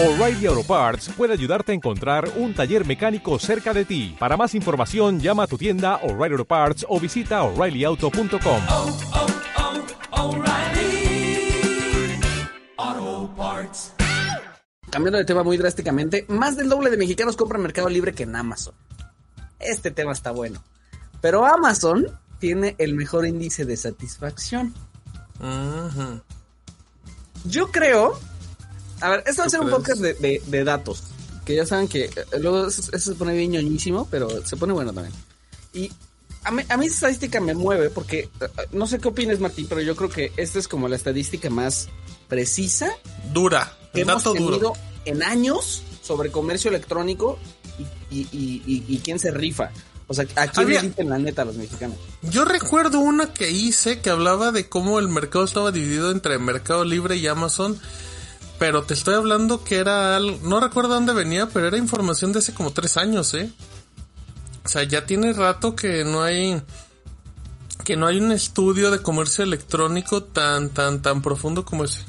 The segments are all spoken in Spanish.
O'Reilly Auto Parts puede ayudarte a encontrar un taller mecánico cerca de ti. Para más información, llama a tu tienda O'Reilly Auto Parts o visita oreillyauto.com. oh, oh, Parts. Cambiando de tema muy drásticamente, más del doble de mexicanos compran Mercado Libre que en Amazon. Este tema está bueno. Pero Amazon tiene el mejor índice de satisfacción. Yo creo. A ver, esto va a ¿Tú ser un podcast de, de- de datos. Que ya saben que eh, luego eso, eso se pone bien ñoñísimo, pero se pone bueno también. Y a mí, a mí estadística me mueve porque eh, no sé qué opines, Martín, pero yo creo que esta es como la estadística más precisa Dura. que hemos tenido duro. en años sobre comercio electrónico y, y- y- y- quién se rifa. O sea, ¿a quién Había- le dicen la neta los mexicanos? Yo recuerdo una que hice que hablaba de cómo el mercado estaba dividido entre Mercado Libre y Amazon. Pero te estoy hablando que era algo, no recuerdo dónde venía, pero era información de hace como tres años, ¿eh? O sea, ya tiene rato que no hay, que no hay un estudio de comercio electrónico tan, tan, tan profundo como ese.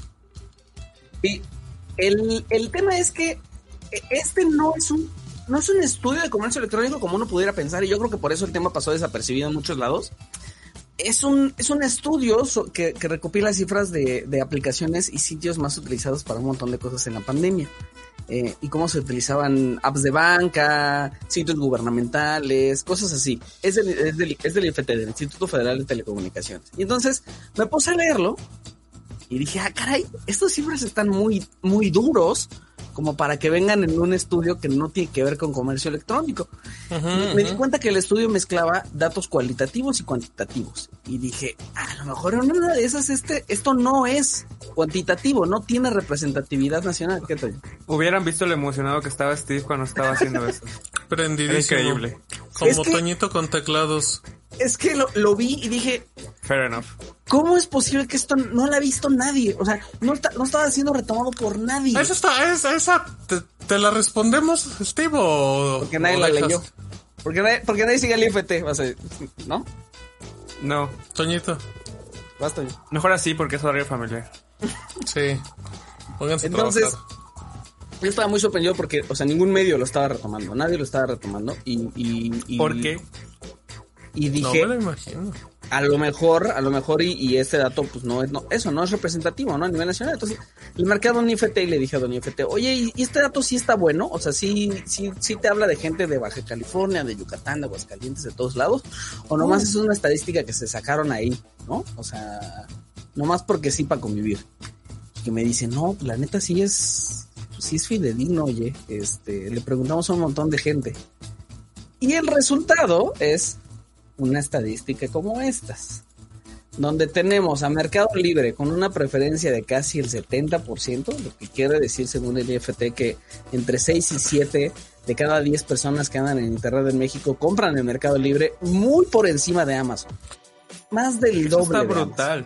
Y el, el tema es que este no es un no es un estudio de comercio electrónico como uno pudiera pensar y yo creo que por eso el tema pasó desapercibido en muchos lados. Es un, es un estudio que, que recopila cifras de, de aplicaciones y sitios más utilizados para un montón de cosas en la pandemia. Eh, y cómo se utilizaban apps de banca, sitios gubernamentales, cosas así. Es del, es del, es del IFT, del Instituto Federal de Telecomunicaciones. Y entonces me puse a leerlo y dije, ah, caray, estos cifras están muy, muy duros como para que vengan en un estudio que no tiene que ver con comercio electrónico. Me- Me di cuenta que el estudio mezclaba datos cualitativos y cuantitativos. Y dije, a lo mejor en una de esas este, esto no es cuantitativo, no tiene representatividad nacional. ¿Qué tal? Hubieran visto lo emocionado que estaba Steve cuando estaba haciendo eso. Prendidísimo. Increíble. Como Es que- Toñito con teclados. Es que lo, lo vi y dije, Fair enough. ¿Cómo es posible que esto no lo ha visto nadie? O sea, no, está- no estaba siendo retomado por nadie. Esa está, esa, esa, te, te la respondemos, Steve, o. Porque nadie o la leyó. Porque nadie, porque nadie sigue el IFT. vas a- ¿No? No. Toñito, Basta. Mejor así porque es horario familiar. sí. Pónganse a Entonces, trabajar. yo estaba muy sorprendido porque, o sea, ningún medio lo estaba retomando, nadie lo estaba retomando y... y, y- ¿Por qué? Y No dije, me lo imagino. A lo mejor, a lo mejor y, y este dato, pues no es, no, eso no es representativo, ¿no? A nivel nacional. Entonces, le marqué a Don IFT y le dije a Don IFT, oye, ¿y este dato sí está bueno? O sea, sí, sí, sí te habla de gente de Baja California, de Yucatán, de Aguascalientes, de todos lados, o nomás es una estadística que se sacaron ahí, ¿no? O sea, nomás porque sí para convivir. Que me dice, no, la neta sí es, pues sí es fidedigno, oye. Este, le preguntamos a un montón de gente. Y el resultado es una estadística como estas, donde tenemos a Mercado Libre con una preferencia de casi el 70%, lo que quiere decir según el IFT que entre 6 y 7 de cada 10 personas que andan en Internet en México compran en Mercado Libre muy por encima de Amazon. Más del Eso doble. está de Amazon. brutal.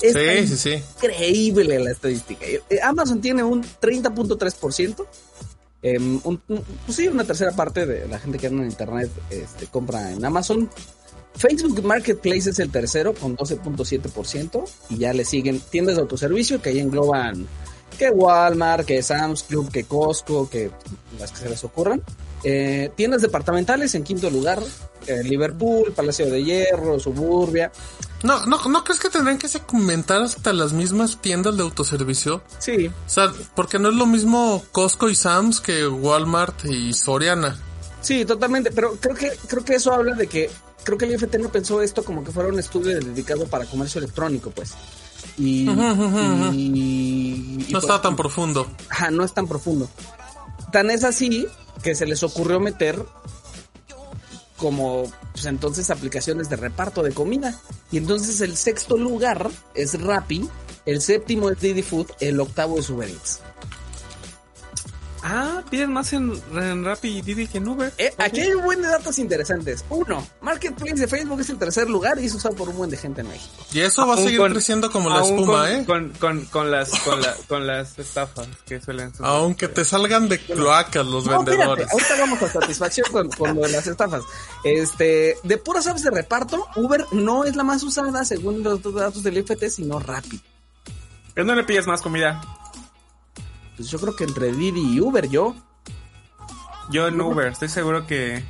Está Sí, sí, sí. increíble la estadística. Eh, Amazon tiene un 30.3%. em, un- un- pues sí, una tercera parte de la gente que anda en internet este, compra en Amazon. Facebook Marketplace es el tercero con 12.7% y ya le siguen tiendas de autoservicio que ahí engloban que Walmart, que Sam's Club, que Costco, que las que se les ocurran. Eh, tiendas departamentales en quinto lugar, eh, Liverpool, Palacio de Hierro, Suburbia. No, no, ¿no crees que tendrían que segmentar hasta las mismas tiendas de autoservicio? Sí, O sea, porque no es lo mismo Costco y Sam's que Walmart y Soriana. Sí, totalmente, pero creo que creo que eso habla de que creo que el IFT no pensó esto como que fuera un estudio dedicado para comercio electrónico, pues. Y, No pues, está tan profundo. ajá, no es tan profundo. Tan es así que se les ocurrió meter como pues entonces aplicaciones de reparto de comida. Y entonces el sexto lugar es Rappi, el séptimo es Didi Food, el octavo es Uber Eats. Ah, piden más en, en Rappi y Didi que en Uber. Eh. Aquí hay un buen de datos interesantes. Uno, Marketplace de Facebook es el tercer lugar y es usado por un buen de gente en México. Y eso va a seguir con- creciendo como la espuma, con, ¿eh? Con, con, con las, con, la- con las estafas que suelen suceder. Aunque te salgan de cloacas los No, vendedores. ahorita vamos a satisfacción con, con lo de las estafas. Este, de puras apps de reparto, Uber no es la más usada según los datos del IFT, sino Rappi. ¿En dónde pides más comida? Pues yo creo que entre Didi y Uber, yo. Yo en Uber, estoy seguro que...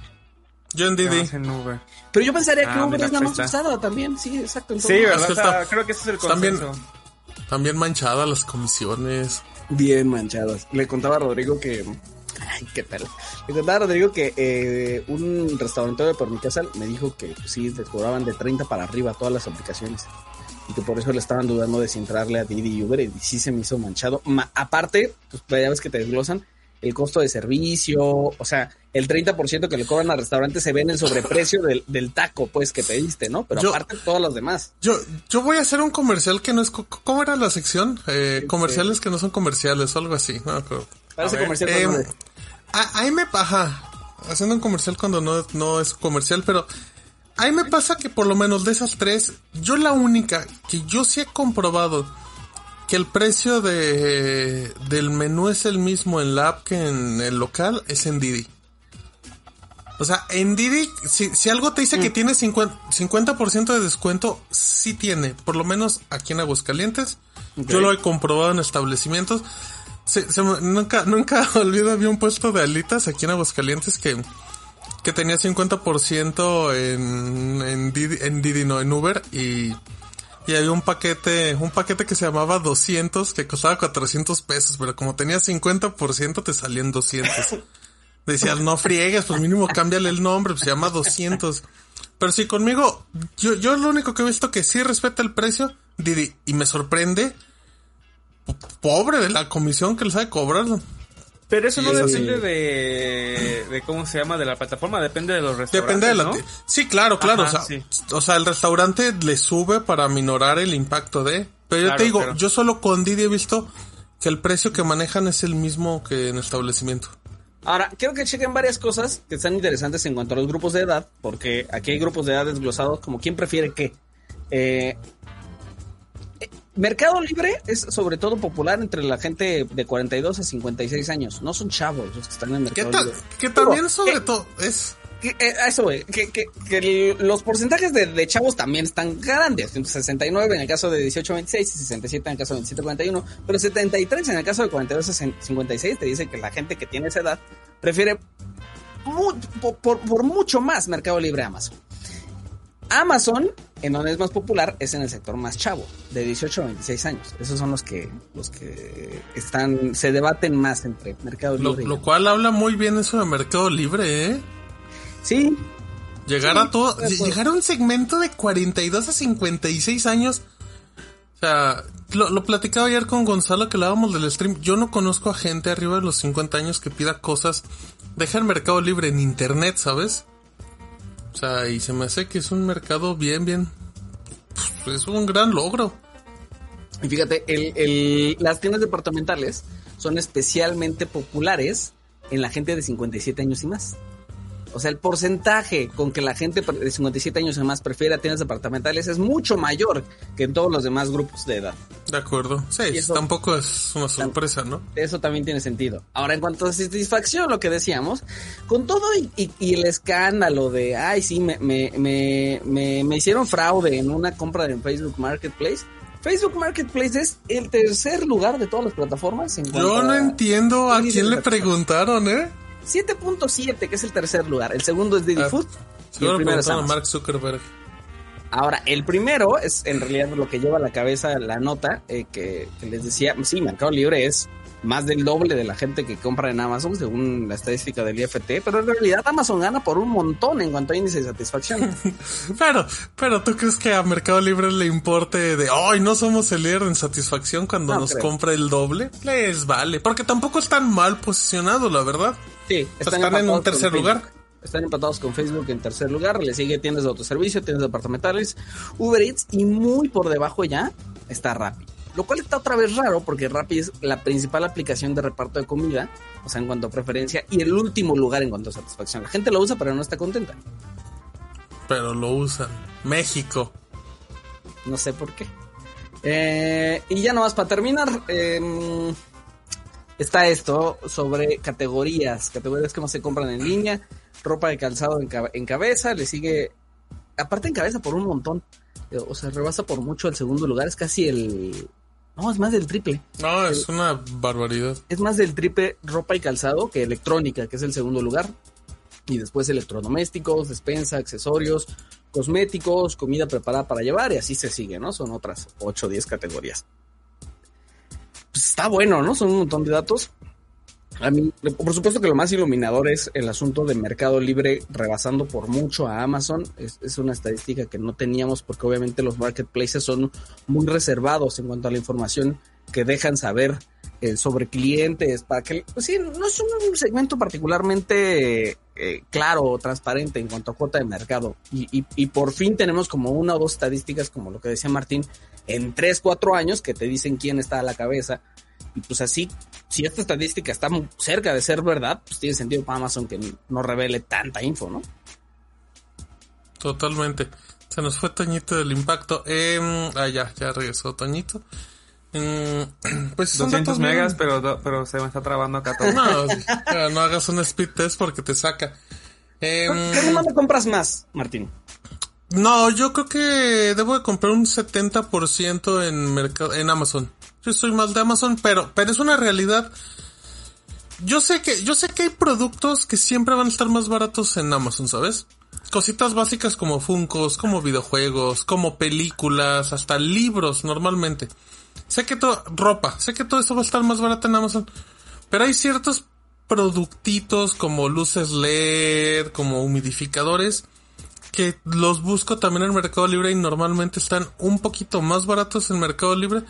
Yo en Didi. en Uber. Pero yo pensaría que Ah, Uber es la más usada también. Sí, exacto. en todo. Sí, ¿verdad? que O sea, está- creo que ese es el también- consenso. También manchadas las comisiones. Bien manchadas. Le contaba a Rodrigo que. Ay, qué tal. Le contaba a Rodrigo que eh, un restaurante de por mi casa me dijo que pues, sí, les cobraban de 30 para arriba todas las aplicaciones. Y que por eso le estaban dudando de si entrarle a Didi y Uber. Y sí se me hizo manchado. Ma- aparte, pues ya ves que te desglosan el costo de servicio. O sea, el 30% que le cobran al restaurante se ve en el sobreprecio del, del taco, pues, que pediste, ¿no? Pero Yo- aparte, todos los demás. Yo, yo voy a hacer un comercial que no es... ¿Cómo era la sección? Eh, comerciales que no son comerciales o algo así. No. Parece comercial. Eh, de- a- ahí me paja haciendo un comercial cuando no, no es comercial, pero ahí me pasa que por lo menos de esas tres, yo la única que yo sí he comprobado que el precio de del menú es el mismo en la app que en el local es en Didi. O sea, en Didi, si, si algo te dice que tiene 50%, 50% de descuento, sí tiene. Por lo menos aquí en Aguascalientes. Yo lo he comprobado en establecimientos. Se- se nunca, nunca olvido, había un puesto de alitas aquí en Aguascalientes que, que tenía 50% en, en Didi, en Didi, no, en Uber y, y había un paquete, un paquete que se llamaba 200 que costaba 400 pesos, pero como tenía 50% te salían 200. Decías, no friegues, pues mínimo cámbiale el nombre, pues se llama 200. Pero sí, conmigo, yo, yo lo único que he visto que sí respeta el precio, Didi, y me sorprende, po- pobre de la comisión que le sabe cobrar. Pero eso no eso depende sí. de, de cómo se llama, de la plataforma, depende de los restaurantes, Depende de la... Sí, claro, claro. Ajá, o, sea, sí. o sea, el restaurante le sube para minorar el impacto de... Pero yo te digo, claro. yo solo con Didi he visto que el precio que manejan es el mismo que en establecimiento. Ahora, quiero que chequen varias cosas que están interesantes en cuanto a los grupos de edad, porque aquí hay grupos de edad desglosados como quién prefiere qué. Eh, Mercado Libre es sobre todo popular entre la gente de 42 a 56 años. No son chavos los que están en ¿Qué Mercado? Libre. Que también sobre eh, todo es... que, eh, a eso, güey, que, que, que el- los porcentajes de, de chavos también están grandes. 69 en el caso de 18-26 y 67 en el caso de 27-41. Pero 73 en el caso de 42-56 te dice que la gente que tiene esa edad prefiere por, por- por mucho más Mercado Libre a Amazon. Amazon, en donde es más popular, es en el sector más chavo, de 18 a 26 años. Esos son los que, los que están, se debaten más entre Mercado Libre lo cual habla muy bien eso de Mercado Libre, ¿eh? Sí, Llegar Sí, a todo, llegar a un segmento de 42 a 56 años. O sea, lo, lo platicaba ayer con Gonzalo que hablábamos del stream. Yo no conozco a gente arriba de los 50 años que pida cosas. Deja el mercado libre en internet, ¿sabes? O sea, y se me hace que es un mercado bien, bien. pues, es un gran logro. Y fíjate, el, el- las tiendas departamentales son especialmente populares en la gente de 57 años y más. O sea, el porcentaje con que la gente de 57 años y más prefiere a tiendas departamentales es mucho mayor que en todos los demás grupos de edad. De acuerdo. Sí, eso- tampoco es una sorpresa, ¿no? Eso también tiene sentido. Ahora, en cuanto a satisfacción, lo que decíamos, con todo y, y- y el escándalo de, ay, sí, me, me, me, me, hicieron fraude en una compra en Facebook Marketplace. Facebook Marketplace es el tercer lugar de todas las plataformas. En Yo no entiendo a quién le preguntaron, ¿eh? 7.7, que es el tercer lugar. El segundo es Didi Ah, Food. Y el primero es Amazon. Mark Zuckerberg. Ahora, el primero es en realidad lo que lleva a la cabeza la nota eh, que, que les decía, sí, Mercado Libre es más del doble de la gente que compra en Amazon, según la estadística del IFT, pero en realidad Amazon gana por un montón en cuanto a índice de satisfacción. Pero, pero tú crees que a Mercado Libre le importe de, ay, no somos el líder en satisfacción cuando No nos creo. compra el doble? Les vale, porque tampoco están mal posicionados, la verdad. Sí, Están en un tercer Facebook. lugar. Están empatados con Facebook en tercer lugar, le sigue tiendas de autoservicio, tiendas departamentales, Uber Eats y muy por debajo ya está Rappi. Lo cual está otra vez raro porque Rappi es la principal aplicación de reparto de comida, o sea, en cuanto a preferencia, y el último lugar en cuanto a satisfacción. La gente lo usa pero no está contenta. Pero lo usan. México. No sé por qué. Eh, y ya nomás para terminar, eh, está esto sobre categorías, categorías que no se compran en línea, ropa de calzado en, en cabeza, le sigue, aparte en cabeza por un montón, eh, o sea, rebasa por mucho el segundo lugar, es casi el, No, es más del triple. No, es una barbaridad. Es más del triple ropa y calzado que electrónica, que es el segundo lugar. Y después electrodomésticos, despensa, accesorios, cosméticos, comida preparada para llevar y así se sigue, ¿no? Son otras 8 o 10 categorías. Está bueno, ¿no? Son un montón de datos. A mí, por supuesto que lo más iluminador es el asunto de Mercado Libre rebasando por mucho a Amazon. Es, es, una estadística que no teníamos porque obviamente los marketplaces son muy reservados en cuanto a la información que dejan saber sobre clientes. Para que, pues sí, no es un segmento particularmente eh, claro o transparente en cuanto a cuota de mercado. Y, por fin tenemos como una o dos estadísticas, como lo que decía Martín, en 3, 4 años que te dicen quién está a la cabeza. Y pues así, si esta estadística está cerca de ser verdad, pues tiene sentido para Amazon que no revele tanta info, ¿no? Totalmente. Se nos fue Toñito del impacto. Eh, ah, ya, ya regresó Toñito. Eh, pues 200 megas, pero, pero se me está trabando acá todo. No, no hagas un speed test porque te saca. Eh, ¿Qué demanda compras más, Martín? No, yo creo que debo de comprar un 70% en mercado, en Amazon. Yo soy más de Amazon, pero, pero es una realidad. Yo sé que, yo sé que hay productos que siempre van a estar más baratos en Amazon, ¿sabes? Cositas básicas como Funcos, como videojuegos, como películas, hasta libros normalmente. Sé que todo, ropa, sé que todo esto va a estar más barato en Amazon. Pero hay ciertos productitos como luces LED, como humidificadores, que los busco también en Mercado Libre y normalmente están un poquito más baratos en Mercado Libre.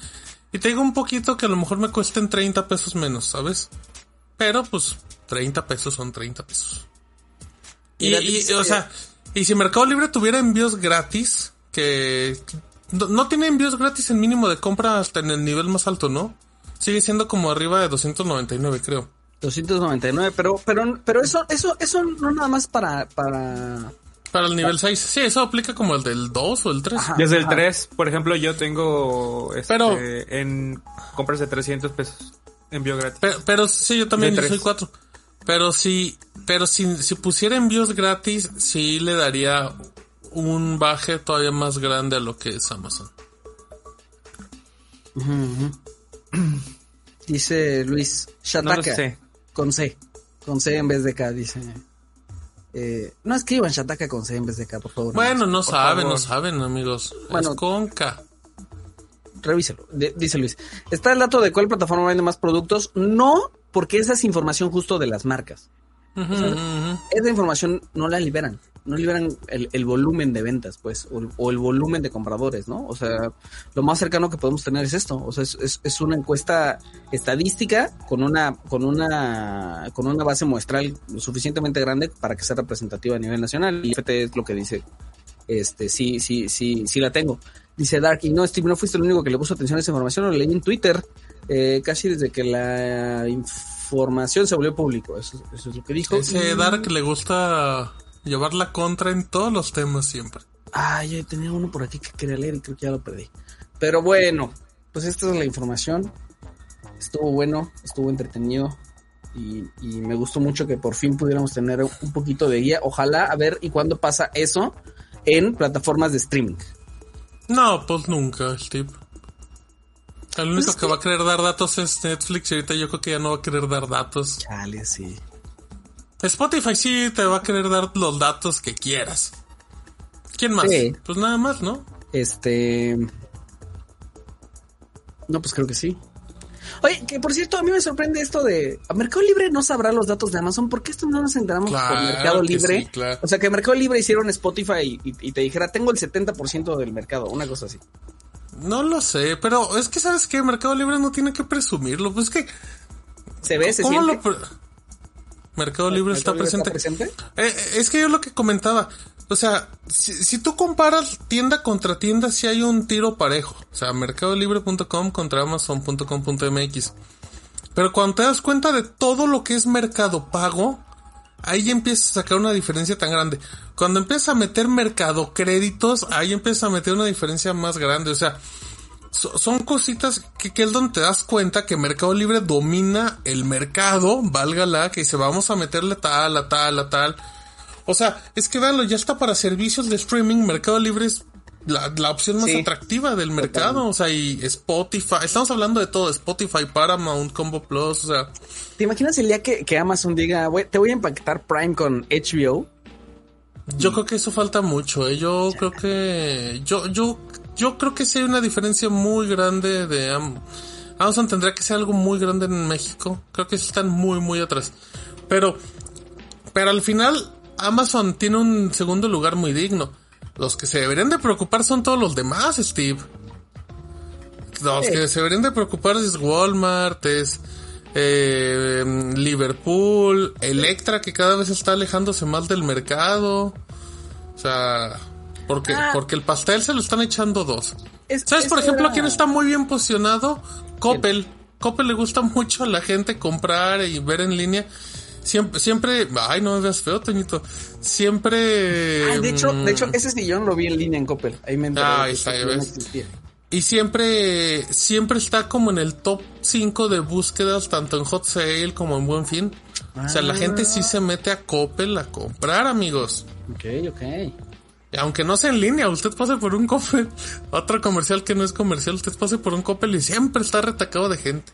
Y te digo un poquito que a lo mejor me cuesten 30 pesos menos, ¿sabes? Pero pues 30 pesos son 30 pesos. Y, y o sea, y si Mercado Libre tuviera envíos gratis, que no, no, tiene envíos gratis en mínimo de compra hasta en el nivel más alto, ¿no? Sigue siendo como arriba de 299, creo. 299, pero pero pero eso eso eso no nada más para para para el nivel 6. Sí, eso aplica como el del 2 o el 3. Ajá, Desde el 3, por ejemplo, yo tengo este, pero, en compras de 300 pesos envío gratis. Pero, pero sí, yo también, yo soy 4. Pero si, pero si, si pusiera envíos gratis, sí le daría un baje todavía más grande a lo que es Amazon. Uh -huh. Dice Luis Shataka. No sé. Con C. Con C en vez de K, dice. Eh, no escriban Shataka con C en vez de K, por favor. Bueno, no saben, no saben, amigos. Bueno, es con K. Revíselo, de, dice Luis. ¿Está el dato de cuál plataforma vende más productos? No, porque esa es información justo de las marcas. Uh -huh, o sea, uh -huh. Esa información no la liberan. No liberan el, el volumen de ventas, pues, o, o, el volumen de compradores, ¿no? O sea, lo más cercano que podemos tener es esto. O sea, es, es, es una encuesta estadística con una, con una, con una base muestral suficientemente grande para que sea representativa a nivel nacional. Y FT es lo que dice. Este, sí, sí, sí, sí la tengo. Dice Darky, no, Steve, no fuiste el único que le puso atención a esa información, lo leí en Twitter, eh, casi desde que la información se volvió público. Eso, eso es lo que dijo. Ese y... Dark le gusta llevar la contra en todos los temas siempre. Ah, yo tenía uno por aquí que quería leer y creo que ya lo perdí. Pero bueno, pues esta es la información. Estuvo bueno, estuvo entretenido y, y, me gustó mucho que por fin pudiéramos tener un poquito de guía. Ojalá a ver y cuándo pasa eso en plataformas de streaming. No, pues nunca, Steve. El único pues que, que va a querer dar datos es Netflix y ahorita yo creo que ya no va a querer dar datos. Chale, sí. Spotify sí te va a querer dar los datos que quieras. ¿Quién más? Sí. Pues nada más, ¿no? Este. No, pues creo que sí. Oye, que por cierto, a mí me sorprende esto de. ¿A Mercado Libre no sabrá los datos de Amazon? ¿Por qué esto no nos enteramos claro por Mercado Libre? Sí, claro. O sea, que Mercado Libre hicieron Spotify y, y, y, te dijera, tengo el 70% del mercado, una cosa así. No lo sé, pero es que, ¿sabes qué? Mercado Libre no tiene que presumirlo. Pues es que. Se ve, se ¿cómo siente? Lo Mercado Libre, ¿Mercado está, Libre presente? está presente. Eh, es que yo lo que comentaba. O sea, si, si, tú comparas tienda contra tienda, sí hay un tiro parejo. O sea, mercadolibre.com contra amazon.com.mx. Pero cuando te das cuenta de todo lo que es mercado pago, ahí empiezas a sacar una diferencia tan grande. Cuando empiezas a meter mercado créditos, ahí empiezas a meter una diferencia más grande. O sea, so, son cositas que, que, es donde te das cuenta que Mercado Libre domina el mercado, válgala, que dice vamos a meterle tal, a tal, a tal. O sea, es que véanlo, ya está para servicios de streaming, Mercado Libre es la, opción más atractiva del mercado. O sea, y Spotify. Estamos hablando de todo: Spotify, Paramount, Combo Plus. O sea, ¿te imaginas el día que, que Amazon diga, te voy a impactar Prime con HBO? Yo creo que eso falta mucho. ¿eh? Yo creo que. Yo, yo, yo creo que sí hay una diferencia muy grande de. Amazon tendría que ser algo muy grande en México. Creo que están muy, muy atrás. Pero. Pero al final, Amazon tiene un segundo lugar muy digno. Los que se deberían de preocupar son todos los demás, Steve. Los que se deberían de preocupar es Walmart, es eh, Liverpool, Electra, que cada vez está alejándose más del mercado. O sea, porque, ah. porque el pastel se lo están echando dos. ¿Sabes, por ejemplo, quién está muy bien posicionado? Coppel. Coppel le gusta mucho a la gente comprar y ver en línea. Siempre, siempre, ay, no me veas feo, Toñito. Siempre. de hecho, de hecho, mm, ese sillón lo vi en línea en Coppel. Ahí me enteré. Ah, está, y siempre, siempre está como en el top 5 de búsquedas, tanto en Hot Sale como en Buen Fin. O sea, la gente sí se mete a Coppel a comprar, amigos. Ok, ok. Aunque no sea en línea, usted pase por un Coppel, otro comercial que no es comercial, usted pase por un Coppel y siempre está retacado de gente.